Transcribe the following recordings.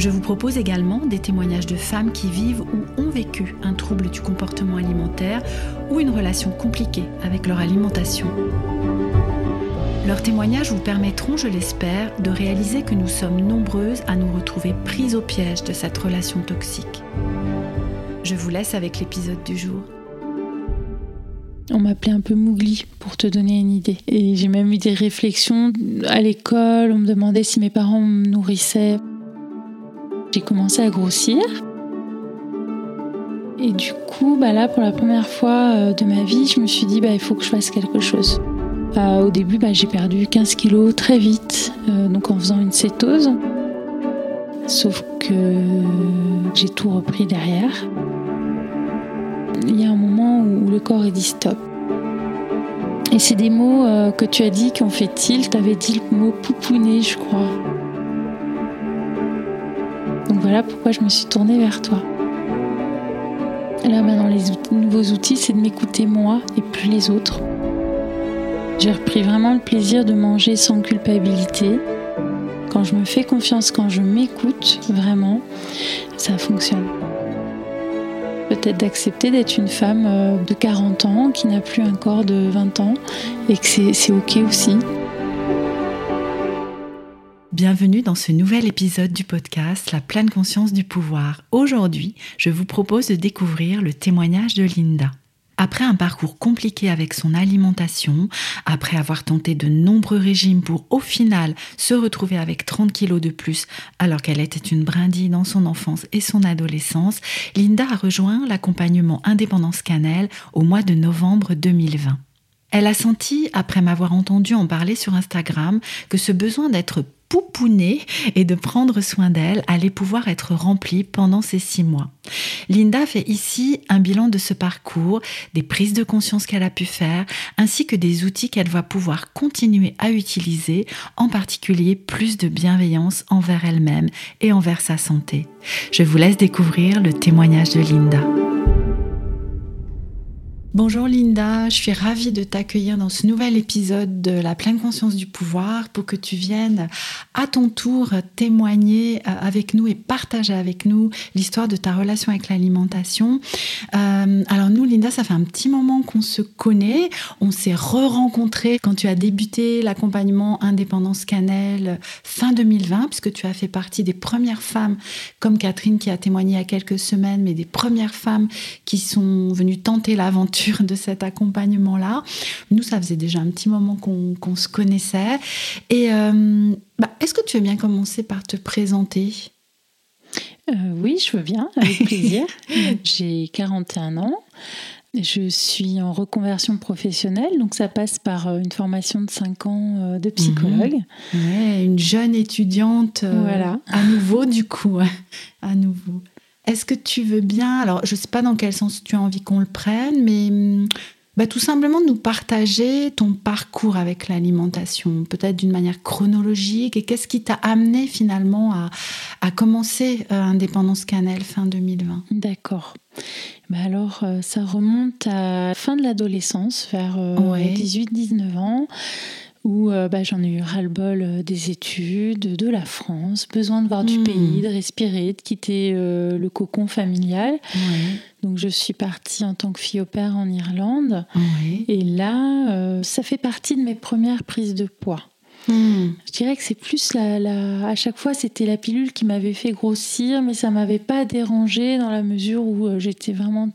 Je vous propose également des témoignages de femmes qui vivent ou ont vécu un trouble du comportement alimentaire ou une relation compliquée avec leur alimentation. Leurs témoignages vous permettront, je l'espère, de réaliser que nous sommes nombreuses à nous retrouver prises au piège de cette relation toxique. Je vous laisse avec l'épisode du jour. On m'appelait un peu Mougli pour te donner une idée. Et j'ai même eu des réflexions à l'école. On me demandait si mes parents me nourrissaient. J'ai commencé à grossir. Et du coup, bah là, pour la première fois euh, de ma vie, je me suis dit, bah, il faut que je fasse quelque chose. Euh, au début, bah, j'ai perdu 15 kilos très vite, euh, donc en faisant une cétose. Sauf que j'ai tout repris derrière. Il y a un moment où le corps est dit stop. Et c'est des mots que tu as dit qui ont fait tilt. Tu avais dit le mot pouponner, je crois. Voilà pourquoi je me suis tournée vers toi. Là maintenant, les nouveaux outils, c'est de m'écouter moi et plus les autres. J'ai repris vraiment le plaisir de manger sans culpabilité. Quand je me fais confiance, quand je m'écoute vraiment, ça fonctionne. Peut-être d'accepter d'être une femme euh, de 40 ans qui n'a plus un corps de 20 ans et que c'est ok aussi. Bienvenue dans ce nouvel épisode du podcast La pleine conscience du pouvoir. Aujourd'hui, je vous propose de découvrir le témoignage de Linda. Après un parcours compliqué avec son alimentation, après avoir tenté de nombreux régimes pour au final se retrouver avec 30 kilos de plus alors qu'elle était une brindille dans son enfance et son adolescence, Linda a rejoint l'accompagnement Indépendance Cannelle au mois de novembre 2020. Elle a senti, après m'avoir entendu en parler sur Instagram, que ce besoin d'être pouponner et de prendre soin d'elle allait pouvoir être remplie pendant ces six mois. Linda fait ici un bilan de ce parcours, des prises de conscience qu'elle a pu faire, ainsi que des outils qu'elle va pouvoir continuer à utiliser, en particulier plus de bienveillance envers elle-même et envers sa santé. Je vous laisse découvrir le témoignage de Linda. Bonjour Linda, je suis ravie de t'accueillir dans ce nouvel épisode de La pleine conscience du pouvoir pour que tu viennes à ton tour témoigner euh, avec nous et partager avec nous l'histoire de ta relation avec l'alimentation. Euh, alors nous Linda, ça fait un petit moment qu'on se connaît, on s'est re-rencontrés quand tu as débuté l'accompagnement Indépendance Cannelle fin 2020 puisque tu as fait partie des premières femmes comme Catherine qui a témoigné il y a quelques semaines mais des premières femmes qui sont venues tenter l'aventure de cet accompagnement-là. Nous, ça faisait déjà un petit moment qu'on se connaissait. Et euh, bah, est-ce que tu veux bien commencer par te présenter? Euh, Oui, je veux bien, avec plaisir. J'ai 41 ans. Je suis en reconversion professionnelle, donc ça passe par euh, une formation de 5 ans de psychologue. Mhm. une jeune étudiante voilà. à nouveau, du coup, à nouveau. Est-ce que tu veux bien, alors je ne sais pas dans quel sens tu as envie qu'on le prenne, mais hum, bah, tout simplement nous partager ton parcours avec l'alimentation, peut-être d'une manière chronologique, et qu'est-ce qui t'a amené finalement à, commencer euh, Indépendance Cannelle fin 2020 D'accord. Bah alors, euh, ça remonte à la fin de l'adolescence, vers 18-19 euh, ans où euh, bah, j'en ai eu ras-le-bol euh, des études, de la France, besoin de voir du hmm. pays, de respirer, de quitter euh, le cocon familial. Donc je suis partie en tant que fille au père en Irlande. Et là, ça fait partie de mes premières prises de poids. Hmm. Je dirais que c'est plus la, à chaque fois c'était la pilule qui m'avait fait grossir, mais ça m'avait pas dérangé dans la mesure où j'étais vraiment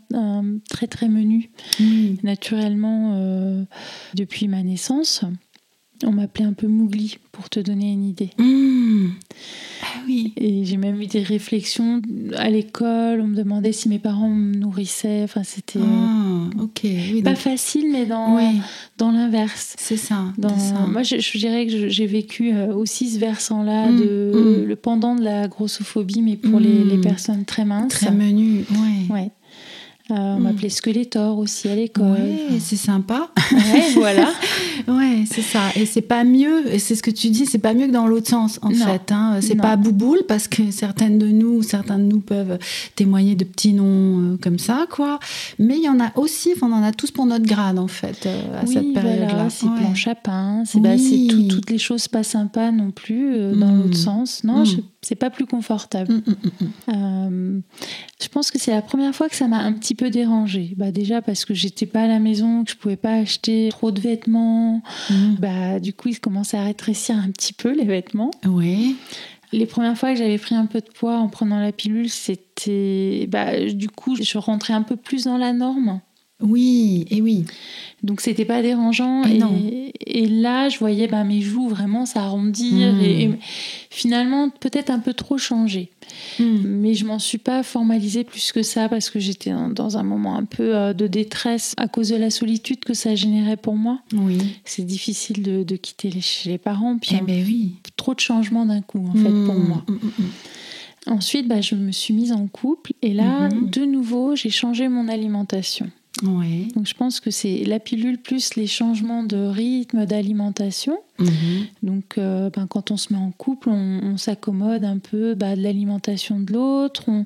très très menue hmm. naturellement depuis ma naissance. On m'appelait un peu Mougli pour te donner une idée. Mmh. Ah oui. Et j'ai même eu des réflexions à l'école. On me demandait si mes parents me nourrissaient. Enfin, c'était ah, ok. Oui, pas facile, mais dans, dans l'inverse. C'est ça, ça, Moi, je, dirais que j'ai vécu euh, aussi ce versant-là, mm, de, mm. le pendant de la grossophobie, mais pour les, les, personnes très minces. Très menues, oui. Ouais. Euh, on hmm. m'appelait Skeletor aussi à l'école. Ouais, c'est sympa. Ouais, voilà. ouais, c'est ça. Et c'est pas mieux, et c'est ce que tu dis, c'est pas mieux que dans l'autre sens, en fait. Hein. C'est pas bouboule, parce que certaines de nous, certains de nous peuvent témoigner de petits noms euh, comme ça, quoi. Mais il y en a aussi, on en a tous pour notre grade, en fait, euh, à cette période-là. Voilà, c'est planche à pain, c'est bah, toutes les choses pas sympas non plus, dans hmm. l'autre sens. Non, hmm. C'est pas plus confortable. je pense que c'est la première fois que ça m'a un petit peu dérangée. Bah déjà parce que j'étais pas à la maison, que je pouvais pas acheter trop de vêtements. Bah du coup, il commençait à rétrécir un petit peu les vêtements. Oui. Les premières fois que j'avais pris un peu de poids en prenant la pilule, c'était bah du coup, je rentrais un peu plus dans la norme. Oui, et oui. Donc c'était pas dérangeant. Et, et, là, je voyais bah, mes joues vraiment s'arrondir hmm. et, finalement peut-être un peu trop changer. Hmm. Mais je m'en suis pas formalisée plus que ça parce que j'étais dans un moment un peu euh, de détresse à cause de la solitude que ça générait pour moi. Oui. C'est difficile de, quitter les, chez les parents. Puis eh ben oui. Trop de changements d'un coup en fait pour hmm. moi. Ensuite, bah, je me suis mise en couple et là, de nouveau, j'ai changé mon alimentation. Donc je pense que c'est la pilule plus les changements de rythme, d'alimentation. Mhm. Donc euh, ben, quand on se met en couple, on, s'accommode un peu bah, de l'alimentation de l'autre. On,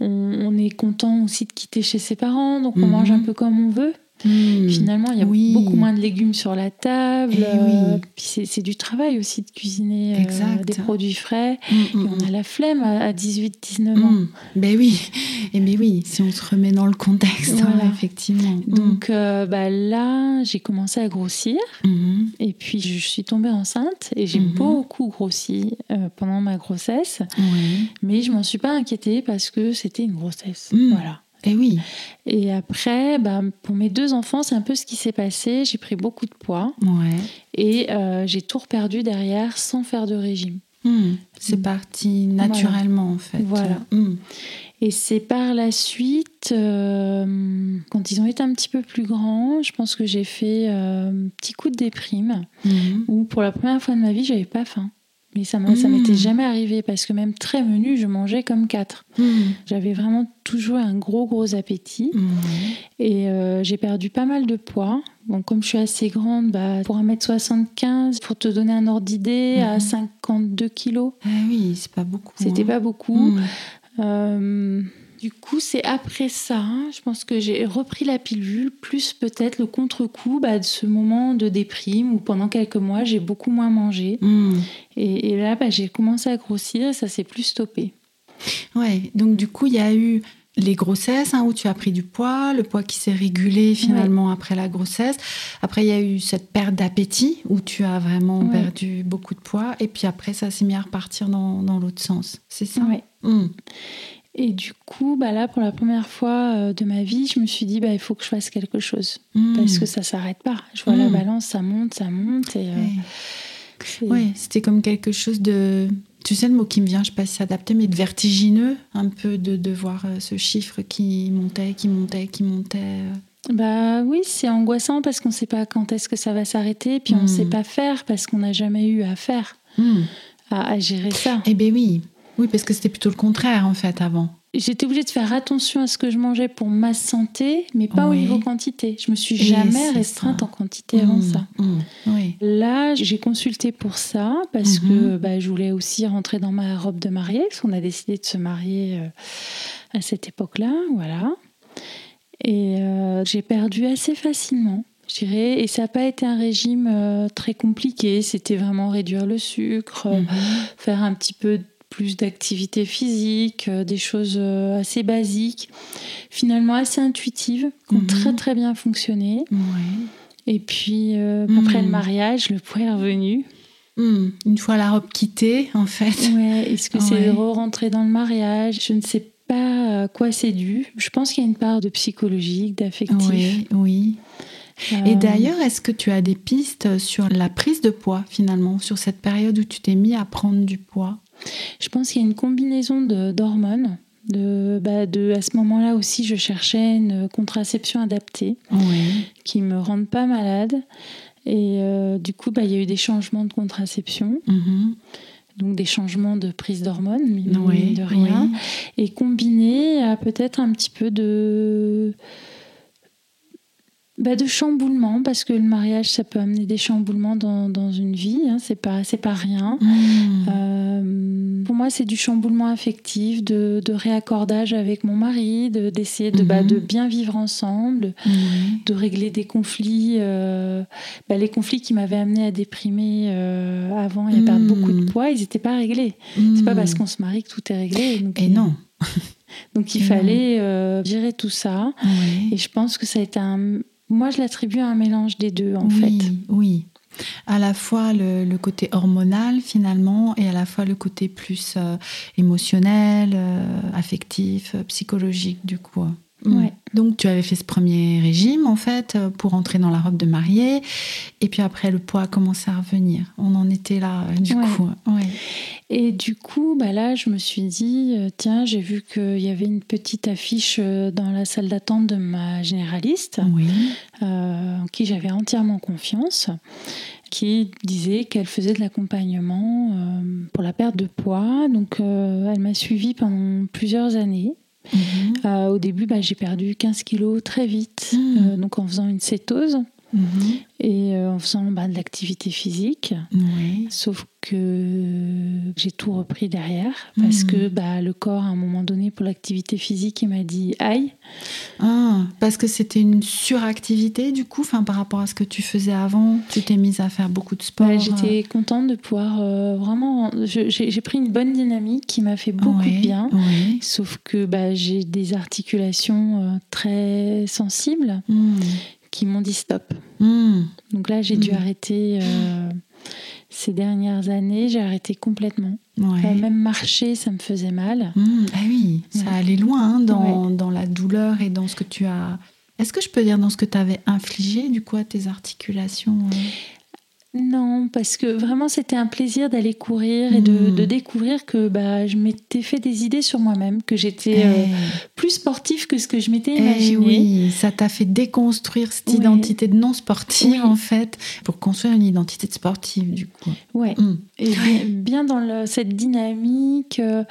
on, est content aussi de quitter chez ses parents, donc on mhm. mange un peu comme on veut. Hmm. Finalement, il y a beaucoup moins de légumes sur la table. Eh euh, puis c'est du travail aussi de cuisiner euh, des produits frais. Hmm, hmm, et on a la flemme à, 18-19 ans. Ben oui, et eh ben oui, si on se remet dans le contexte, hein, effectivement. Donc euh, bah, là, j'ai commencé à grossir. Et puis je suis tombée enceinte et j'ai beaucoup grossi pendant ma grossesse. Mais je m'en suis pas inquiétée parce que c'était une grossesse. Voilà. Et eh oui. Et après, bah, pour mes deux enfants, c'est un peu ce qui s'est passé. J'ai pris beaucoup de poids. Ouais. Et euh, j'ai tout reperdu derrière sans faire de régime. Hmm. C'est hmm. parti naturellement, en fait. Voilà. Hmm. Et c'est par la suite, euh, quand ils ont été un petit peu plus grands, je pense que j'ai fait euh, un petit coup de déprime, où pour la première fois de ma vie, j'avais pas faim. Mais ça m'était jamais arrivé parce que même très menu, je mangeais comme quatre. J'avais vraiment toujours un gros gros appétit et euh, j'ai perdu pas mal de poids. Bon, comme je suis assez grande, bah, pour 1m75, pour te donner un ordre d'idée, à 52 kilos. Ah oui, c'est pas beaucoup. C'était hein. pas beaucoup. Euh, du coup, c'est après ça, hein, je pense que j'ai repris la pilule, plus peut-être le contre-coup bah, de ce moment de déprime où pendant quelques mois, j'ai beaucoup moins mangé. Hmm. Et, là, bah, j'ai commencé à grossir et ça s'est plus stoppé. Ouais, donc du coup, il y a eu les grossesses hein, où tu as pris du poids, le poids qui s'est régulé finalement après la grossesse. Après, il y a eu cette perte d'appétit où tu as vraiment perdu beaucoup de poids. Et puis après, ça s'est mis à repartir dans, l'autre sens. C'est ça? Oui. Hmm. Et du coup, bah là, pour la première fois euh, de ma vie, je me suis dit, bah, il faut que je fasse quelque chose. Hmm. Parce que ça s'arrête pas. Je vois la hmm. balance, ça monte, ça monte. Et, euh, oui, c'était comme quelque chose de... Tu sais le mot qui me vient, je ne sais pas si c'est adapté, mais de vertigineux, un peu de, de voir euh, ce chiffre qui montait, qui montait, qui montait. Bah oui, c'est angoissant parce qu'on ne sait pas quand est-ce que ça va s'arrêter, puis on ne sait pas faire parce qu'on n'a jamais eu à faire, à, à, gérer ça. Eh bien oui, oui, parce que c'était plutôt le contraire en fait avant. J'étais obligée de faire attention à ce que je mangeais pour ma santé, mais pas au niveau quantité. Je me suis jamais restreinte en quantité avant mmh, ça. Mmh, Là, j'ai consulté pour ça parce mmh. que bah, je voulais aussi rentrer dans ma robe de mariée, parce qu'on a décidé de se marier euh, à cette époque-là, voilà. Et euh, j'ai perdu assez facilement je dirais. Et ça n'a pas été un régime euh, très compliqué. C'était vraiment réduire le sucre, faire un petit peu plus d'activité physique, euh, des choses euh, assez basiques, finalement assez intuitives, qui ont mhm. très très bien fonctionné. Et puis euh, après le mhm. mariage, le poids est revenu. Mhm. Une fois la robe quittée, en fait. Ouais, est-ce que c'est re-rentrer dans le mariage? Je ne sais pas à quoi c'est dû. Je pense qu'il y a une part de psychologique, d'affectif. Oui, oui. Et d'ailleurs, est-ce que tu as des pistes sur la prise de poids finalement, sur cette période où tu t'es mis à prendre du poids? Je pense qu'il y a une combinaison d'hormones. De, bah, de, à ce moment-là aussi, je cherchais une contraception adaptée qui me rende pas malade. Et euh, du coup, bah, il y a eu des changements de contraception. Mm-hmm. Donc des changements de prise d'hormones, de rien. Et combiné à peut-être un petit peu de bah de chamboulement, parce que le mariage, ça peut amener des chamboulements dans, dans une vie, hein, c'est pas, pas rien. Mmh. Euh, moi, c'est du chamboulement affectif, de, de, réaccordage avec mon mari, d'essayer de, bah, de mmh. bien vivre ensemble, mmh. de régler des conflits, euh, bah, les conflits qui m'avaient amené à déprimer euh, avant et à perdre beaucoup de poids, ils n'étaient pas réglés. C'est pas parce qu'on se marie que tout est réglé. et non. Donc il fallait gérer tout ça. Et je pense que ça a été un, moi, je l'attribue à un mélange des deux, en fait. Oui, oui. À la fois le, côté hormonal, finalement, et à la fois le côté plus euh, émotionnel, euh, affectif, euh, psychologique, du coup. Mm. Donc tu avais fait ce premier régime en fait euh, pour entrer dans la robe de mariée et puis après le poids a commencé à revenir. On en était là euh, du coup. Et du coup bah là je me suis dit euh, tiens j'ai vu qu'il y avait une petite affiche dans la salle d'attente de ma généraliste en qui j'avais entièrement confiance qui disait qu'elle faisait de l'accompagnement pour la perte de poids. Donc elle m'a suivie pendant plusieurs années. Euh, au début, bah, j'ai perdu 15 kilos très vite, mhm. euh, donc en faisant une cétose. Mhm. Et euh, en faisant bah, de l'activité physique. Sauf que j'ai tout repris derrière parce que bah, le corps, à un moment donné, pour l'activité physique, il m'a dit aïe. Ah, parce que c'était une suractivité du coup, enfin, par rapport à ce que tu faisais avant. Tu t'es mise à faire beaucoup de sport. J'étais contente de pouvoir vraiment. J'ai pris une bonne dynamique qui m'a fait beaucoup de bien. Sauf que bah, j'ai des articulations très sensibles. Hmm qui m'ont dit stop. Hmm. Donc là, j'ai dû hmm. arrêter euh, ces dernières années, j'ai arrêté complètement. même marcher, ça me faisait mal. Hmm. Ah oui, ça allait loin hein, dans, dans, la douleur et dans ce que tu as. Est-ce que je peux dire dans ce que tu avais infligé du coup à tes articulations euh? Non, parce que vraiment c'était un plaisir d'aller courir et de, hmm. découvrir que bah, je m'étais fait des idées sur moi-même, que j'étais euh, eh. plus sportive que ce que je m'étais eh imaginé. oui, ça t'a fait déconstruire cette identité de non sportive en fait, pour construire une identité de sportive du coup. Ouais, hmm. et bien, dans cette dynamique, euh,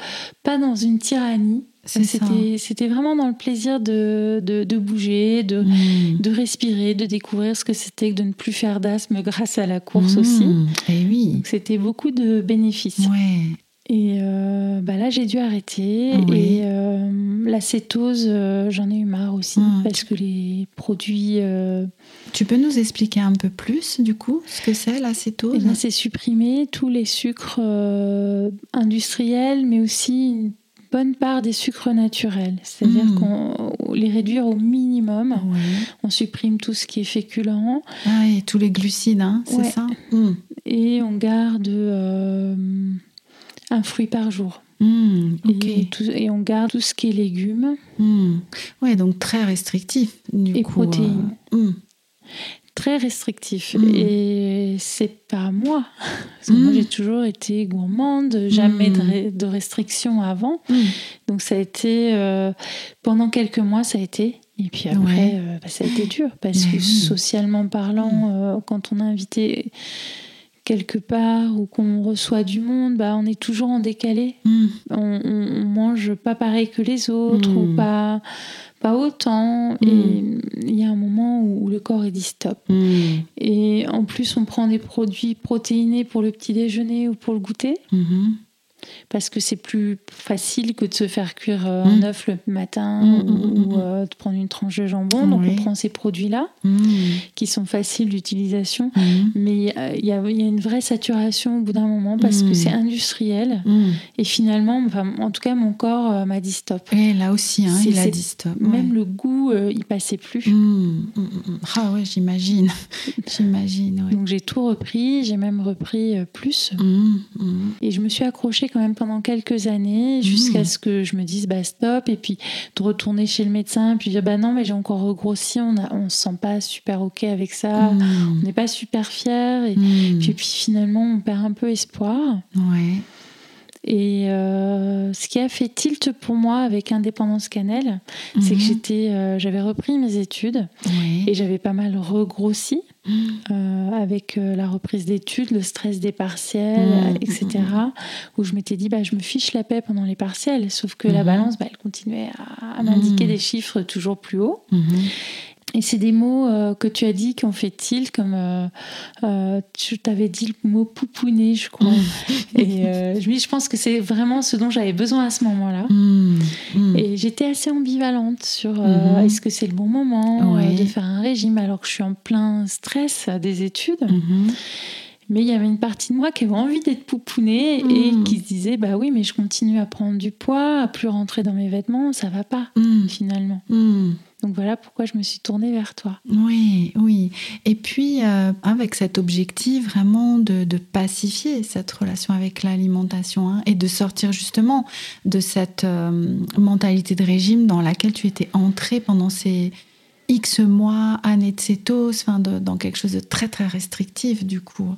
pas dans une tyrannie. C'était vraiment dans le plaisir de, de, bouger, de, mm. de respirer, de découvrir ce que c'était que de ne plus faire d'asthme grâce à la course mm. aussi. Et eh oui. C'était beaucoup de bénéfices. Ouais. Et euh, bah là, j'ai dû arrêter. Et euh, la cétose, euh, j'en ai eu marre aussi. Mm. Parce que les produits. Tu peux nous expliquer un peu plus, du coup, ce que c'est la cétose eh C'est supprimer tous les sucres industriels, mais aussi bonne part des sucres naturels, c'est-à-dire hmm. qu'on les réduire au minimum. On supprime tout ce qui est féculent. Ah, et tous les glucides, hein, c'est ça? Hmm. Et on garde euh, un fruit par jour. Hmm, et, on garde tout ce qui est légumes. Oui, donc très restrictif. Du et protéines très restrictif. Mm. Et c'est pas moi. Parce que moi, mm. j'ai toujours été gourmande, jamais de, mm. restrictions avant. Donc, ça a été. Euh, pendant quelques mois, ça a été. Et puis après, euh, bah, ça a été dur. Parce que socialement parlant, euh, quand on a invité quelque part ou qu'on reçoit du monde, bah, on est toujours en décalé. On, on, mange pas pareil que les autres ou pas pas autant. Et hmm. il y a un moment où, le corps est dit stop. Hmm. Et en plus, on prend des produits protéinés pour le petit déjeuner ou pour le goûter. Hmm parce que c'est plus facile que de se faire cuire euh, un mmh. œuf le matin mmh, mmh, ou, euh, de prendre une tranche de jambon. Donc on prend ces produits-là qui sont faciles d'utilisation, mais il y, a une vraie saturation au bout d'un moment parce que c'est industriel et finalement, en tout cas, mon corps euh, m'a dit stop. Et là aussi, hein, il a dit stop. Même le goût, il passait plus. Ah ouais, j'imagine, j'imagine. Donc j'ai tout repris, j'ai même repris plus et je me suis accrochée quand même pendant quelques années jusqu'à ce que je me dise bah stop et puis de retourner chez le médecin puis dire bah non mais j'ai encore regrossi, on a, on se sent pas super ok avec ça, on n'est pas super fier et puis, puis finalement on perd un peu espoir. Ouais. Et euh, ce qui a fait tilt pour moi avec Indépendance Cannelle, c'est que j'étais, euh, j'avais repris mes études et j'avais pas mal regrossi. Euh, avec la reprise d'études, le stress des partiels, mhm. etc. Où je m'étais dit, bah, je me fiche la paix pendant les partiels, sauf que la balance, bah, elle continuait à, à m'indiquer des chiffres toujours plus hauts. Et c'est des mots euh, que tu as dit qui ont fait tilt, comme euh, euh, tu t'avais dit le mot pouponner, je crois. et je, je pense que c'est vraiment ce dont j'avais besoin à ce moment-là. Mm, mm. Et j'étais assez ambivalente sur mm-hmm. est-ce que c'est le bon moment de faire un régime alors que je suis en plein stress des études. Mais il y avait une partie de moi qui avait envie d'être poupounée et qui se disait bah oui, mais je continue à prendre du poids, à plus rentrer dans mes vêtements, ça va pas finalement. Donc voilà pourquoi je me suis tournée vers toi. Oui, oui. Et puis, euh, avec cet objectif vraiment de, pacifier cette relation avec l'alimentation hein, et de sortir justement de cette euh, mentalité de régime dans laquelle tu étais entrée pendant ces X mois, années de cétose, enfin dans quelque chose de très très restrictif du coup.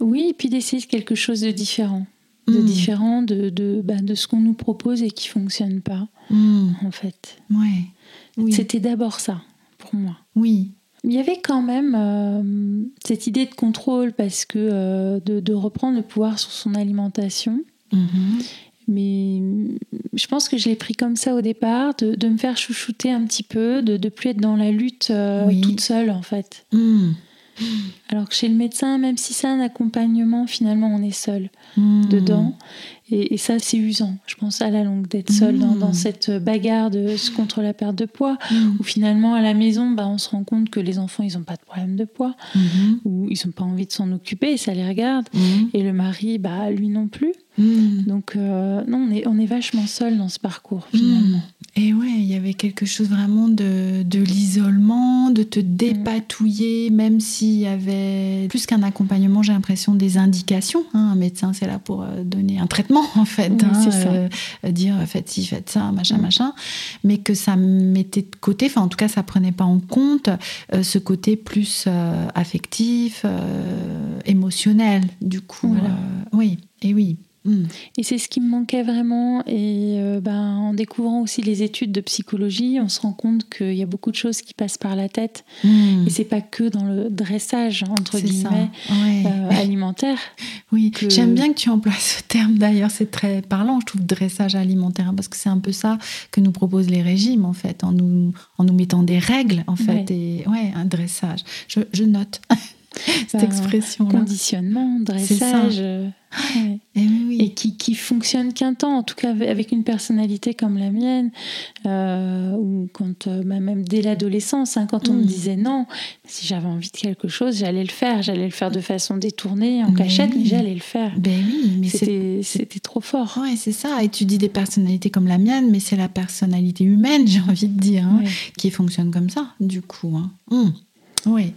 Oui, et puis d'essayer quelque chose de différent. De hmm. différent de, de, bah, de ce qu'on nous propose et qui fonctionne pas, hmm. en fait. Ouais. C'était d'abord ça, pour moi. Oui. Il y avait quand même euh, cette idée de contrôle parce que euh, de, reprendre le pouvoir sur son alimentation. Mm-hmm. Mais je pense que je l'ai pris comme ça au départ, de, me faire chouchouter un petit peu, de ne plus être dans la lutte euh, toute seule en fait. Mm. Alors que chez le médecin, même si c'est un accompagnement, finalement on est seul mm. dedans. Et, ça, c'est usant, je pense, à la longue, d'être seul dans, mmh. cette bagarre de, contre la perte de poids, mmh. où finalement, à la maison, bah, on se rend compte que les enfants, ils n'ont pas de problème de poids, mmh. ou ils n'ont pas envie de s'en occuper, et ça les regarde. Et le mari, bah, lui non plus. Donc, euh, non, on est, on est vachement seul dans ce parcours, finalement. Et ouais, il y avait quelque chose vraiment de, de l'isolement, de te dépatouiller, même s'il y avait plus qu'un accompagnement, j'ai l'impression, des indications. Hein. Un médecin, c'est là pour euh, donner un traitement en fait, hein, euh, dire faites ci, faites ça, machin, machin, mais que ça mettait de côté, enfin en tout cas ça prenait pas en compte euh, ce côté plus affectif, émotionnel du coup. oui, et oui. Mm. Et c'est ce qui me manquait vraiment. Et euh, ben, en découvrant aussi les études de psychologie, on se rend compte qu'il y a beaucoup de choses qui passent par la tête. Mm. Et c'est pas que dans le dressage, entre guillemets, euh, alimentaire. Oui, j'aime bien que tu emploies ce terme d'ailleurs, c'est très parlant, je trouve, dressage alimentaire, parce que c'est un peu ça que nous proposent les régimes, en fait, en nous, en nous mettant des règles, en fait. Et ouais, un dressage. Je, je note. cette expression Conditionnement, dressage. Euh, et, qui, qui fonctionne qu'un temps, en tout cas avec une personnalité comme la mienne, euh, ou quand, euh, bah, même dès l'adolescence, hein, quand on me mm. disait non, si j'avais envie de quelque chose, j'allais le faire. J'allais le faire de façon détournée, en cachette, mais j'allais le faire. Ben oui, mais c'était trop fort. Oui, c'est ça. Et tu dis des personnalités comme la mienne, mais c'est la personnalité humaine, j'ai envie de dire, hein, qui fonctionne comme ça, du coup. Hein. Mm. Oui.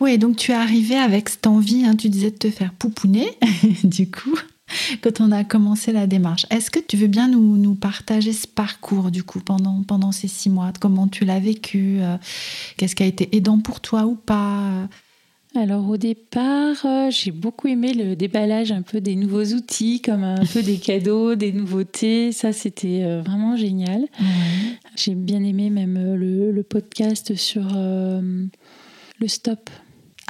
oui, donc tu es arrivé avec cette envie, hein, tu disais de te faire pouponner, du coup, quand on a commencé la démarche. Est-ce que tu veux bien nous, nous, partager ce parcours, du coup, pendant, pendant ces six mois? Comment tu l'as vécu euh, Qu'est-ce qui a été aidant pour toi ou pas? Alors au départ, euh, j'ai beaucoup aimé le déballage un peu des nouveaux outils, comme un peu des cadeaux, des nouveautés. Ça, c'était euh, vraiment génial. J'ai bien aimé même le, le podcast sur le stop.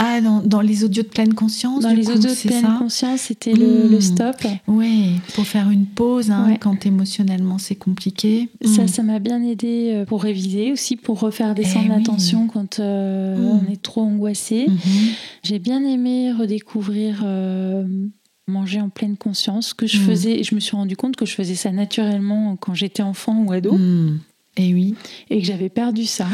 Ah, dans, les audios de pleine conscience Dans les audios de pleine conscience, c'était le, hmm. stop. Oui, pour faire une pause hein, quand émotionnellement c'est compliqué. Ça, hmm. ça m'a bien aidé euh, pour réviser, aussi pour refaire descendre eh l'attention quand euh, hmm. on est trop angoissé. J'ai bien aimé redécouvrir euh, manger en pleine conscience, que je faisais, je me suis rendu compte que je faisais ça naturellement quand j'étais enfant ou ado. Et oui. Et que j'avais perdu ça.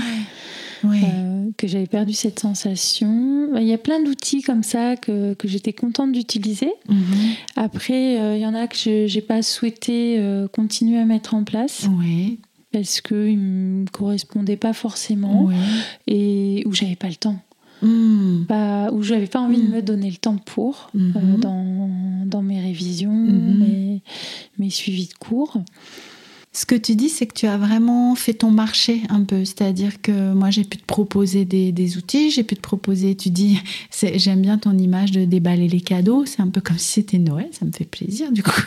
Euh, que j'avais perdu cette sensation. Il y a plein d'outils comme ça que, que j'étais contente d'utiliser. Mhm. Après, euh, il y en a que je n'ai pas souhaité euh, continuer à mettre en place. Parce qu'ils ne me correspondaient pas forcément et où j'avais pas le temps. Bah, où j'avais pas envie de hmm. me donner le temps pour mhm. dans, dans, mes révisions. Mhm. Mais mes suivis de cours. Ce que tu dis, c'est que tu as vraiment fait ton marché un peu. C'est-à-dire que moi, j'ai pu te proposer des, outils, j'ai pu te proposer, tu dis, j'aime bien ton image de déballer les cadeaux. C'est un peu comme si c'était Noël, ça me fait plaisir du coup.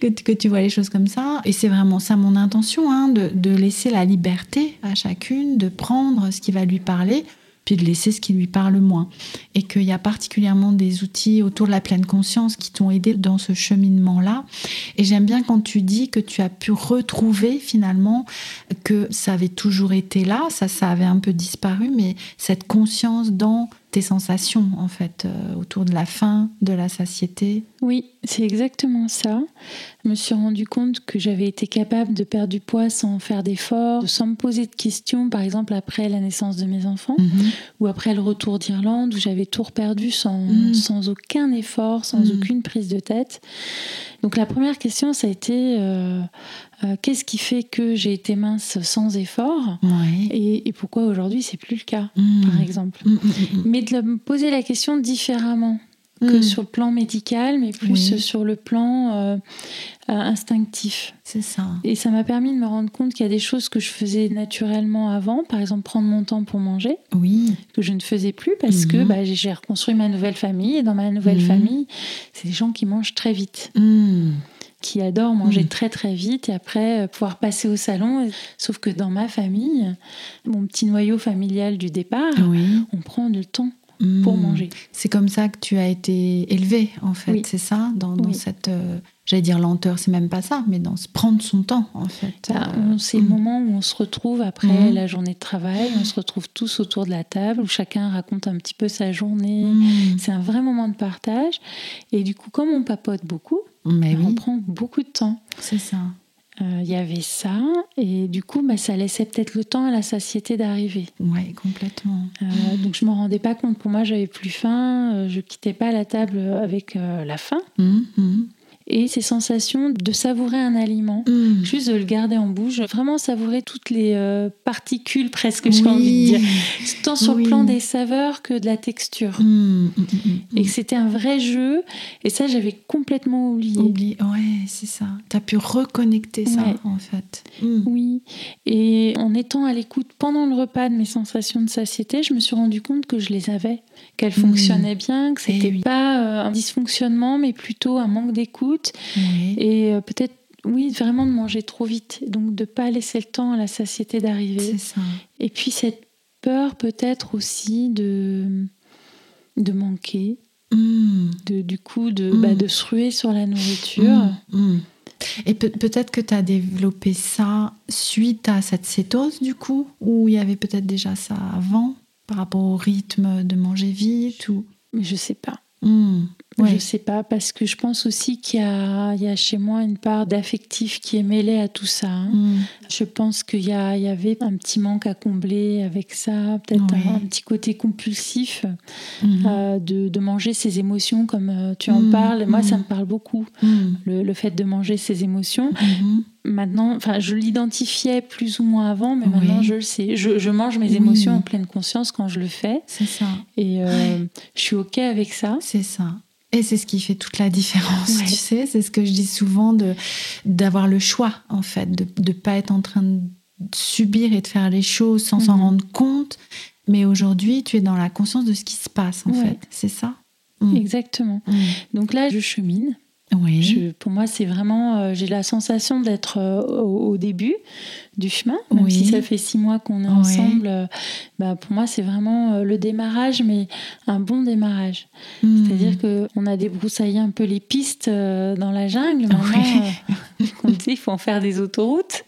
Que, tu vois les choses comme ça. Et c'est vraiment ça mon intention, hein, de laisser la liberté à chacune, de prendre ce qui va lui parler de laisser ce qui lui parle moins. Et qu'il y a particulièrement des outils autour de la pleine conscience qui t'ont aidé dans ce cheminement-là. Et j'aime bien quand tu dis que tu as pu retrouver finalement que ça avait toujours été là, ça, ça avait un peu disparu, mais cette conscience dans tes sensations en fait euh, autour de la faim, de la satiété. Oui, c'est exactement ça. Je me suis rendu compte que j'avais été capable de perdre du poids sans faire d'efforts, sans me poser de questions, par exemple après la naissance de mes enfants mhm. ou après le retour d'Irlande où j'avais tout perdu sans, mhm. sans aucun effort, sans mhm. aucune prise de tête. Donc la première question, ça a été euh, euh, qu'est-ce qui fait que j'ai été mince sans effort et, pourquoi aujourd'hui c'est plus le cas, par exemple? Mais de me poser la question différemment que sur le plan médical, mais plus sur le plan euh, instinctif. C'est ça. Et ça m'a permis de me rendre compte qu'il y a des choses que je faisais naturellement avant, par exemple prendre mon temps pour manger, oui. que je ne faisais plus parce que bah, j'ai reconstruit ma nouvelle famille et dans ma nouvelle famille, c'est des gens qui mangent très vite qui adore manger mm. très très vite et après euh, pouvoir passer au salon. Sauf que dans ma famille, mon petit noyau familial du départ, on prend du temps pour mm. manger. C'est comme ça que tu as été élevé en fait, c'est ça Dans, cette, euh, j'allais dire lenteur, c'est même pas ça, mais dans se prendre son temps en fait. Bah, c'est le mm. moment où on se retrouve après la journée de travail, on se retrouve tous autour de la table, où chacun raconte un petit peu sa journée. C'est un vrai moment de partage. Et du coup, comme on papote beaucoup, mais on prend beaucoup de temps. C'est ça. Euh, il y avait ça, et du coup, bah, ça laissait peut-être le temps à la satiété d'arriver. Oui, complètement. Euh, donc, je ne me rendais pas compte. Pour moi, j'avais plus faim, euh, je quittais pas la table avec la faim. Mmh et ces sensations de savourer un aliment, mm. juste de le garder en bouche, vraiment savourer toutes les euh, particules presque, j'ai envie de dire, tant sur le plan des saveurs que de la texture. Mm, mm, et c'était un vrai jeu, et ça j'avais complètement oublié. Oublié, ouais, c'est ça. Tu as pu reconnecter ça en fait. Oui, et en étant à l'écoute pendant le repas de mes sensations de satiété, je me suis rendu compte que je les avais, qu'elles fonctionnaient bien, que eh c'était pas euh, un dysfonctionnement, mais plutôt un manque d'écoute. Et euh, peut-être oui, vraiment de manger trop vite, donc de pas laisser le temps à la satiété d'arriver. Et puis cette peur peut-être aussi de de manquer, hmm. de du coup de, bah, hmm. de se ruer sur la nourriture. Et peut-être que tu as développé ça suite à cette cétose du coup, ou il y avait peut-être déjà ça avant? Par rapport au rythme de manger vite ou. Mais je sais pas. Je sais pas, parce que je pense aussi qu'il y, a, chez moi une part d'affectif qui est mêlée à tout ça. Hein. Hmm. Je pense qu'il y, y, avait un petit manque à combler avec ça, peut-être un, petit côté compulsif hmm. euh, de, manger ses émotions comme euh, tu en parles. Moi, ça me parle beaucoup, le, le, fait de manger ses émotions maintenant, enfin, je l'identifiais plus ou moins avant, mais maintenant je le sais. Je, mange mes émotions en pleine conscience quand je le fais. C'est ça. Et euh, je suis OK avec ça. C'est ça. Et c'est ce qui fait toute la différence, tu sais. C'est ce que je dis souvent de d'avoir le choix, en fait, de ne pas être en train de subir et de faire les choses sans s'en mhm. rendre compte. Mais aujourd'hui, tu es dans la conscience de ce qui se passe, en fait. C'est ça mm. Exactement. Mm. Donc là, je chemine. Oui. pour moi, c'est vraiment, euh, j'ai la sensation d'être euh, au, début du chemin, même si ça fait six mois qu'on est ensemble. Euh, bah, pour moi, c'est vraiment le démarrage, mais un bon démarrage. Hmm. C'est-à-dire que on a débroussaillé un peu les pistes dans la jungle. Maintenant, dit, il faut en faire des autoroutes,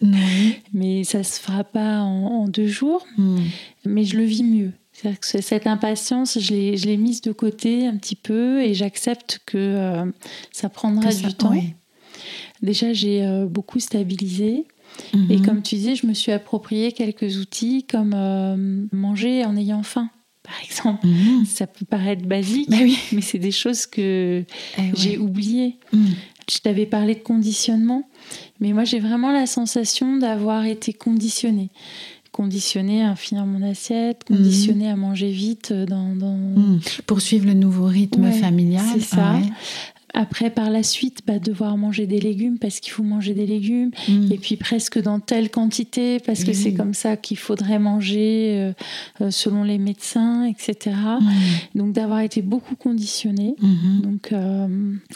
mais ça se fera pas en, deux jours. Hmm. Mais je le vis mieux cette impatience, je l'ai mise de côté un petit peu et j'accepte que euh, ça prendra du temps. Déjà, j'ai euh, beaucoup stabilisé. Et mhm. comme tu disais, je me suis approprié quelques outils comme euh, manger en ayant faim, par exemple. Mhm. Ça peut paraître basique, bah mais c'est des choses que eh j'ai oubliées. Mhm. Je t'avais parlé de conditionnement, mais moi j'ai vraiment la sensation d'avoir été conditionnée conditionné à finir mon assiette, mhm. conditionné à manger vite. Euh, dans, mhm. Pour suivre le nouveau rythme familial. C'est ça. après, par la suite, bah, devoir manger des légumes parce qu'il faut manger des légumes. Mm. Et puis presque dans telle quantité parce que c'est comme ça qu'il faudrait manger euh, euh, selon les médecins, etc. Donc d'avoir été beaucoup conditionné. Donc euh,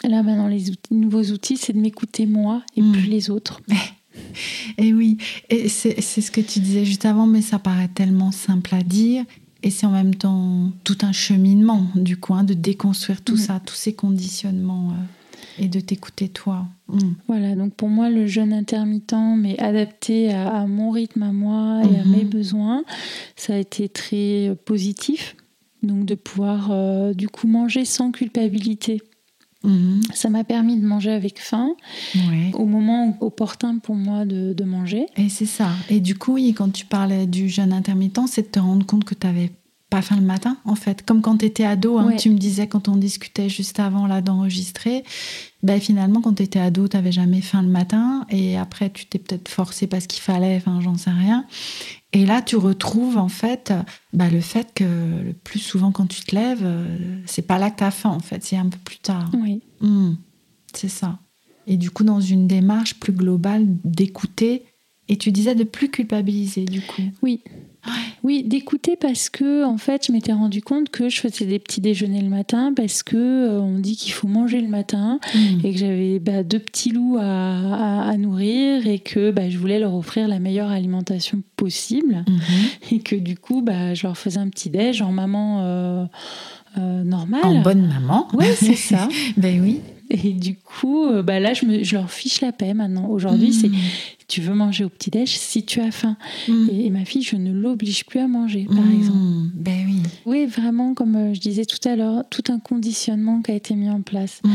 là, maintenant, les nouveaux outils, c'est de m'écouter moi et plus les autres. Et oui, et c'est ce que tu disais juste avant, mais ça paraît tellement simple à dire. Et c'est en même temps tout un cheminement, du coup, hein, de déconstruire tout mm. ça, tous ces conditionnements euh, et de t'écouter toi. Mm. Voilà, donc pour moi, le jeûne intermittent, mais adapté à, mon rythme, à moi et à mes mm-hmm. besoins, ça a été très positif. Donc de pouvoir, euh, du coup, manger sans culpabilité. Mhm. Ça m'a permis de manger avec faim au moment opportun pour moi de, manger. Et c'est ça. Et du coup, quand tu parlais du jeûne intermittent, c'est de te rendre compte que tu n'avais pas faim le matin, en fait. Comme quand tu étais ado, hein, tu me disais quand on discutait juste avant là d'enregistrer, ben, finalement, quand tu étais ado, tu n'avais jamais faim le matin. Et après, tu t'es peut-être forcé parce qu'il fallait, enfin, j'en sais rien. Et là, tu retrouves en fait bah, le fait que le plus souvent quand tu te lèves, euh, c'est pas là que tu as faim en fait, c'est un peu plus tard. Oui. Hmm, c'est ça. Et du coup, dans une démarche plus globale d'écouter, et tu disais de plus culpabiliser du coup. Oui. Oui, d'écouter parce que en fait, je m'étais rendu compte que je faisais des petits déjeuners le matin parce que euh, on dit qu'il faut manger le matin mmh. et que j'avais bah, deux petits loups à, nourrir et que bah, je voulais leur offrir la meilleure alimentation possible mmh. et que du coup, bah, je leur faisais un petit déj en maman euh, euh, normale. En bonne maman. Oui, c'est ça. ben oui. Et du coup, bah là, je, me, je leur fiche la paix maintenant. Aujourd'hui, c'est mmh tu veux manger au petit-déj si tu as faim. Mm. Et, ma fille, je ne l'oblige plus à manger, par mm. exemple. Ben oui. Oui, vraiment, comme euh, je disais tout à l'heure, tout un conditionnement qui a été mis en place. Mm.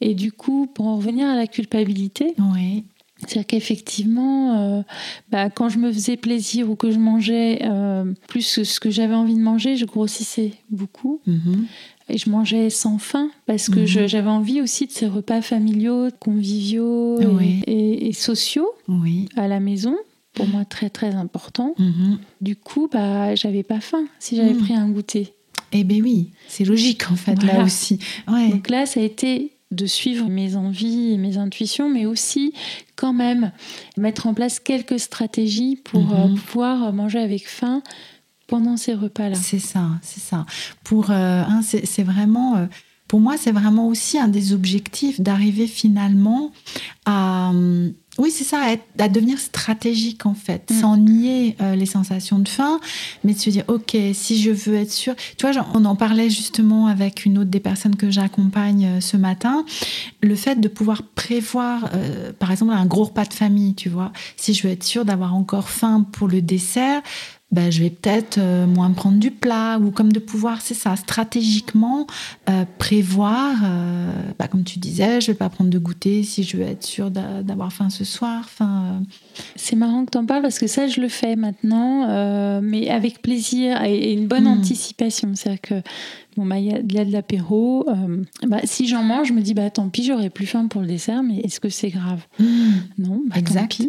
Et du coup, pour en revenir à la culpabilité, oui. C'est-à-dire qu'effectivement, euh, bah, quand je me faisais plaisir ou que je mangeais euh, plus que ce que j'avais envie de manger, je grossissais beaucoup. Mm-hmm. Et je mangeais sans faim parce que mhm. j'avais envie aussi de ces repas familiaux, conviviaux et, sociaux à la maison. Pour moi, très très important. Mhm. Du coup, bah, j'avais pas faim si j'avais mhm. pris un goûter. Eh bien oui, c'est logique en fait là aussi. Donc là, ça a été de suivre mes envies et mes intuitions, mais aussi quand même mettre en place quelques stratégies pour euh, pouvoir manger avec faim pendant ces repas-là. C'est ça, c'est ça. Pour, euh, c'est vraiment, euh, pour moi, c'est vraiment aussi un des objectifs d'arriver finalement à, euh, oui, c'est ça, à, devenir stratégique en fait, mm. sans nier les sensations de faim, mais de se dire, ok, si je veux être sûr, tu vois, on en parlait justement avec une autre des personnes que j'accompagne ce matin, le fait de pouvoir prévoir, par exemple, un gros repas de famille, tu vois, si je veux être sûr d'avoir encore faim pour le dessert, ben, je vais peut-être euh, moins prendre du plat ou comme de pouvoir, c'est ça, stratégiquement euh, prévoir, euh, bah, comme tu disais, je vais pas prendre de goûter si je veux être sûre d'avoir faim ce soir. Enfin, C'est marrant que tu en parles parce que ça, je le fais maintenant, mais avec plaisir et, une bonne hmm. anticipation. C'est-à-dire que Bon, bah, il y, a de l'apéro. Euh, bah, si j'en mange, je me dis, bah, tant pis, j'aurais plus faim pour le dessert, mais est-ce que c'est grave? Mmh. Non, bah, exact.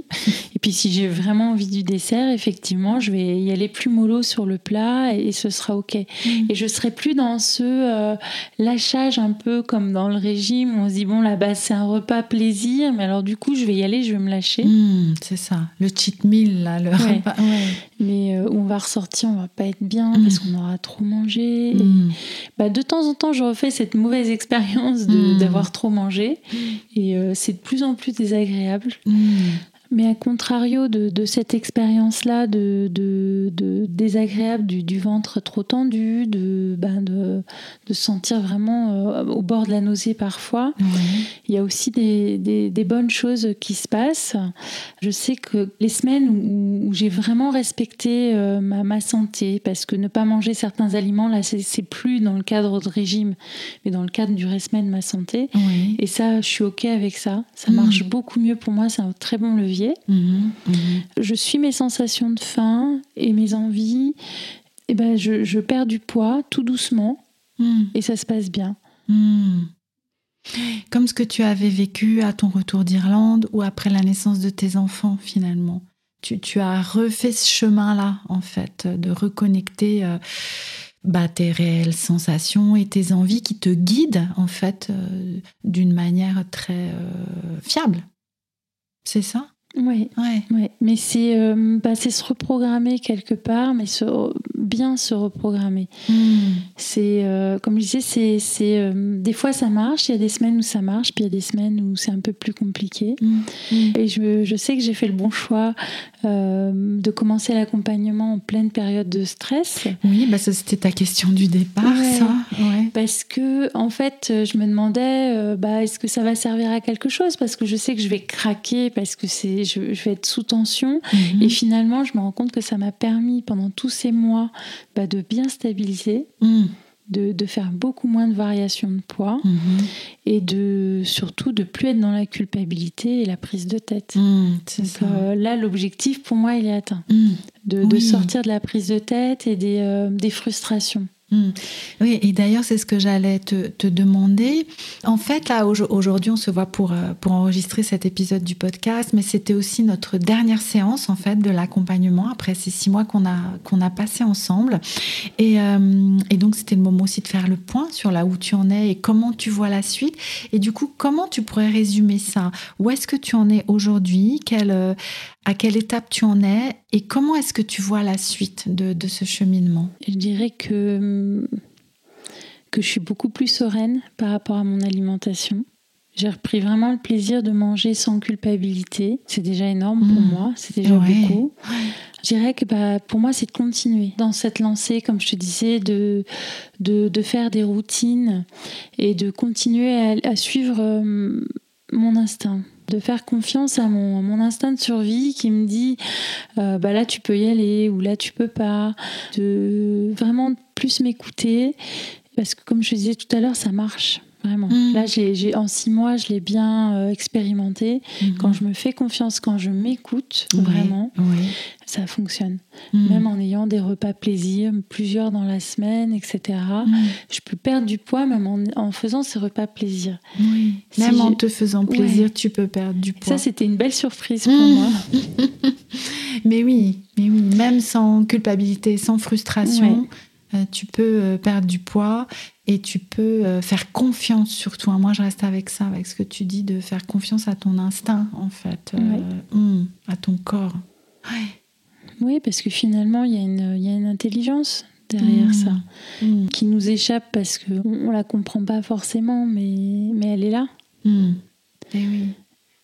Et puis, si j'ai vraiment envie du dessert, effectivement, je vais y aller plus mollo sur le plat et, ce sera OK. Mmh. Et je serai plus dans ce euh, lâchage un peu comme dans le régime où on se dit, bon, là-bas, c'est un repas plaisir, mais alors, du coup, je vais y aller, je vais me lâcher. C'est ça, le cheat meal, là, le repas. Mais euh, on va ressortir, on va pas être bien parce qu'on aura trop mangé. Et bah, de temps en temps, je refais cette mauvaise expérience hmm. d'avoir trop mangé. Et euh, c'est de plus en plus désagréable. Mais à contrario de, cette expérience-là de, de, désagréable du, ventre trop tendu, de, ben de, de sentir vraiment euh, au bord de la nausée parfois, il y a aussi des, des, bonnes choses qui se passent. Je sais que les semaines où, j'ai vraiment respecté euh, ma, ma, santé, parce que ne pas manger certains aliments, là, c'est plus dans le cadre de régime, mais dans le cadre du respect de ma santé. Et ça, je suis OK avec ça. Ça marche mm. beaucoup mieux pour moi, c'est un très bon levier. Mhm, mhm. Je suis mes sensations de faim et mes envies. Et ben je, perds du poids tout doucement mhm. et ça se passe bien. Comme ce que tu avais vécu à ton retour d'Irlande ou après la naissance de tes enfants finalement. Tu, as refait ce chemin-là, en fait, de reconnecter. Euh, bah, tes réelles sensations et tes envies qui te guident en fait d'une manière très fiable. C'est ça? Oui, ouais. ouais. mais c'est euh, bah, se reprogrammer quelque part, mais se, bien se reprogrammer. Hmm. C'est euh, comme je disais, c'est, euh, des fois ça marche, il y a des semaines où ça marche, puis il y a des semaines où c'est un peu plus compliqué. Hmm. Hmm. Et je, je, sais que j'ai fait le bon choix de commencer l'accompagnement en pleine période de stress. Oui, bah ça c'était ta question du départ, ça. Ouais. Parce que en fait, je me demandais, bah, est-ce que ça va servir à quelque chose? Parce que je sais que je vais craquer, parce que c'est je, vais être sous tension. Mhm. Et finalement, je me rends compte que ça m'a permis pendant tous ces mois bah, de bien stabiliser. Mhm. De, faire beaucoup moins de variations de poids mhm. et de surtout de plus être dans la culpabilité et la prise de tête. Euh, là, l'objectif pour moi, il est atteint. De, sortir de la prise de tête et des, euh, des frustrations. Hmm. Oui, et d'ailleurs, c'est ce que j'allais te, demander. En fait, là, aujourd'hui, on se voit pour, euh, pour enregistrer cet épisode du podcast, mais c'était aussi notre dernière séance, en fait, de l'accompagnement après ces six mois qu'on a, qu'on a passé ensemble. Et, euh, et donc, c'était le moment aussi de faire le point sur là où tu en es et comment tu vois la suite. Et du coup, comment tu pourrais résumer ça? Où est-ce que tu en es aujourd'hui? Quelle, euh, à quelle étape tu en es et comment est-ce que tu vois la suite de, ce cheminement? Je dirais que, que je suis beaucoup plus sereine par rapport à mon alimentation. J'ai repris vraiment le plaisir de manger sans culpabilité. C'est déjà énorme pour mmh. moi, c'est déjà beaucoup. Je dirais que bah, pour moi, c'est de continuer dans cette lancée, comme je te disais, de, de, faire des routines et de continuer à, suivre euh, mon instinct de faire confiance à mon, instinct de survie qui me dit euh, bah là tu peux y aller ou là tu peux pas de vraiment plus m'écouter. Parce que comme je disais tout à l'heure ça marche Vraiment. Mm. Là, j'ai, en six mois, je l'ai bien euh, expérimenté. Mm-hmm. Quand je me fais confiance, quand je m'écoute, vraiment, ça fonctionne. Mm. Même en ayant des repas plaisir, plusieurs dans la semaine, etc. Mm. Je peux perdre du poids même en, faisant ces repas plaisir. même en te faisant plaisir, tu peux perdre du poids. Ça, c'était une belle surprise pour moi. mais oui, mais oui, même sans culpabilité, sans frustration. Euh, tu peux euh, perdre du poids et tu peux euh, faire confiance surtout. Moi, je reste avec ça, avec ce que tu dis, de faire confiance à ton instinct, en fait, hum, à ton corps. Oui, parce que finalement, il y, a une intelligence derrière hum, ça hum. qui nous échappe parce qu'on ne la comprend pas forcément, mais, mais elle est là. Et eh oui.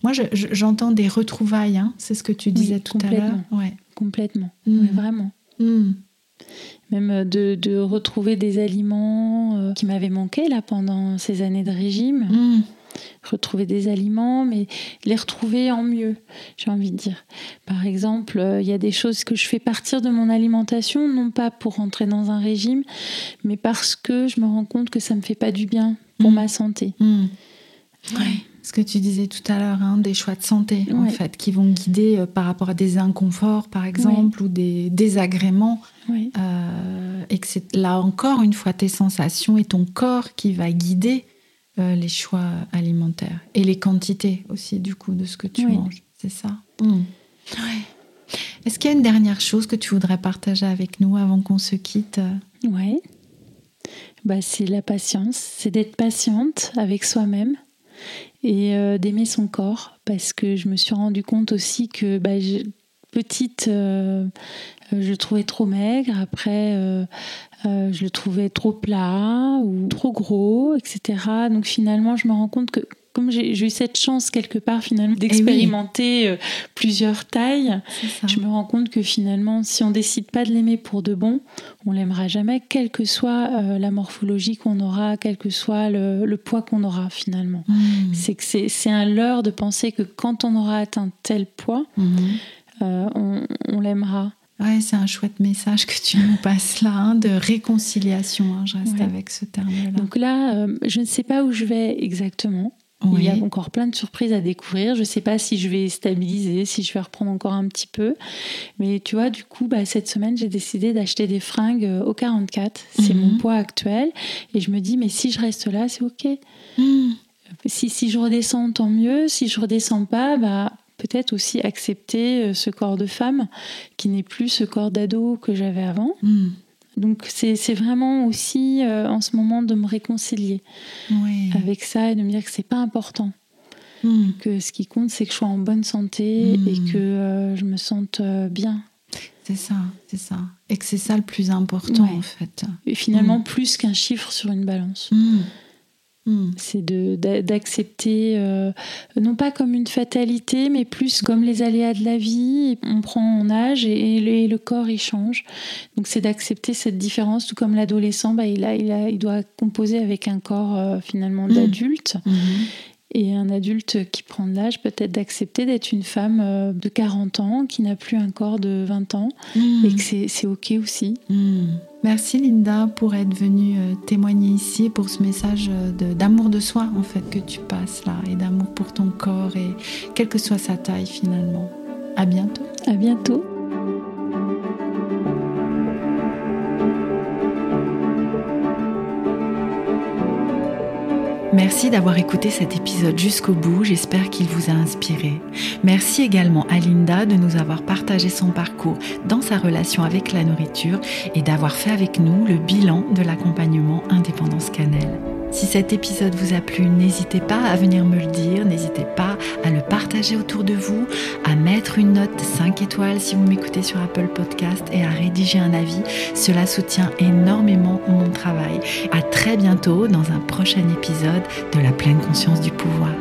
Moi, j'entends des retrouvailles, hein. c'est ce que tu disais tout à l'heure. Ouais. Complètement, vraiment même euh, de, retrouver des aliments euh, qui m'avaient manqué là pendant ces années de régime. Mm. Retrouver des aliments, mais les retrouver en mieux, j'ai envie de dire. Par exemple, euh, il y a des choses que je fais partir de mon alimentation, non pas pour rentrer dans un régime, mais parce que je me rends compte que ça me fait pas du bien pour mm. ma santé. Mm ce que tu disais tout à l'heure, hein, des choix de santé, en fait, qui vont guider euh, par rapport à des inconforts, par exemple, ou des désagréments. Euh, et que c'est là encore, une fois, tes sensations et ton corps qui va guider euh, les choix alimentaires. Et les quantités aussi, du coup, de ce que tu manges. C'est ça? Mmh. Est-ce qu'il y a une dernière chose que tu voudrais partager avec nous avant qu'on se quitte? Oui. Bah, c'est la patience, c'est d'être patiente avec soi-même et euh, d'aimer son corps parce que je me suis rendu compte aussi que bah, petite, euh, je le trouvais trop maigre, après euh, je le trouvais trop plat ou trop gros, etc. Donc finalement, je me rends compte que comme j'ai eu cette chance quelque part finalement d'expérimenter euh, plusieurs tailles, je me rends compte que finalement, si on décide pas de l'aimer pour de bon, on l'aimera jamais, quelle que soit euh, la morphologie qu'on aura, quel que soit le, poids qu'on aura finalement. Hmm. C'est que c'est un leurre de penser que quand on aura atteint tel poids, hmm. euh, on, l'aimera. Ouais, c'est un chouette message que tu nous passes là, hein, de réconciliation. Hein, je reste avec ce terme-là. Donc là, je ne sais pas où je vais exactement. Il y a encore plein de surprises à découvrir. Je ne sais pas si je vais stabiliser, si je vais reprendre encore un petit peu. Mais tu vois, du coup, bah, cette semaine, j'ai décidé d'acheter des fringues euh, au 44. C'est mon mhm. poids actuel. Et je me dis, mais si je reste là, c'est OK. Mhm. Si, si je redescends, tant mieux. Si je redescends pas, bah, peut-être aussi accepter euh, ce corps de femme qui n'est plus ce corps d'ado que j'avais avant. Mhm. Donc c'est vraiment aussi euh, en ce moment de me réconcilier avec ça et de me dire que c'est pas important. Hmm. Que ce qui compte, c'est que je sois en bonne santé hmm. et que euh, je me sente euh, bien. C'est ça, c'est ça. Et que c'est ça le plus important en fait. Et finalement, hmm. plus qu'un chiffre sur une balance. Hmm. C'est d'accepter, euh, non pas comme une fatalité, mais plus comme les aléas de la vie. On prend en âge et, le, corps il change. Donc c'est d'accepter cette différence, tout comme l'adolescent, bah, il, a, il, a, il doit composer avec un corps euh, finalement hmm. d'adulte. Hmm. Et un adulte qui prend de l'âge peut-être d'accepter d'être une femme euh, de 40 ans qui n'a plus un corps de 20 ans et que c'est OK aussi. Merci Linda pour être venue euh, témoigner ici pour ce message euh, d'amour de, soi en fait que tu passes là et d'amour pour ton corps et quelle que soit sa taille finalement. À bientôt. À bientôt. Merci d'avoir écouté cet épisode jusqu'au bout, j'espère qu'il vous a inspiré. Merci également à Linda de nous avoir partagé son parcours dans sa relation avec la nourriture et d'avoir fait avec nous le bilan de l'accompagnement Indépendance Cannelle. Si cet épisode vous a plu, n'hésitez pas à venir me le dire, n'hésitez pas à le partager autour de vous, à mettre une note 5 étoiles si vous m'écoutez sur Apple Podcast et à rédiger un avis. Cela soutient énormément mon travail. À très bientôt dans un prochain épisode de la pleine conscience du pouvoir.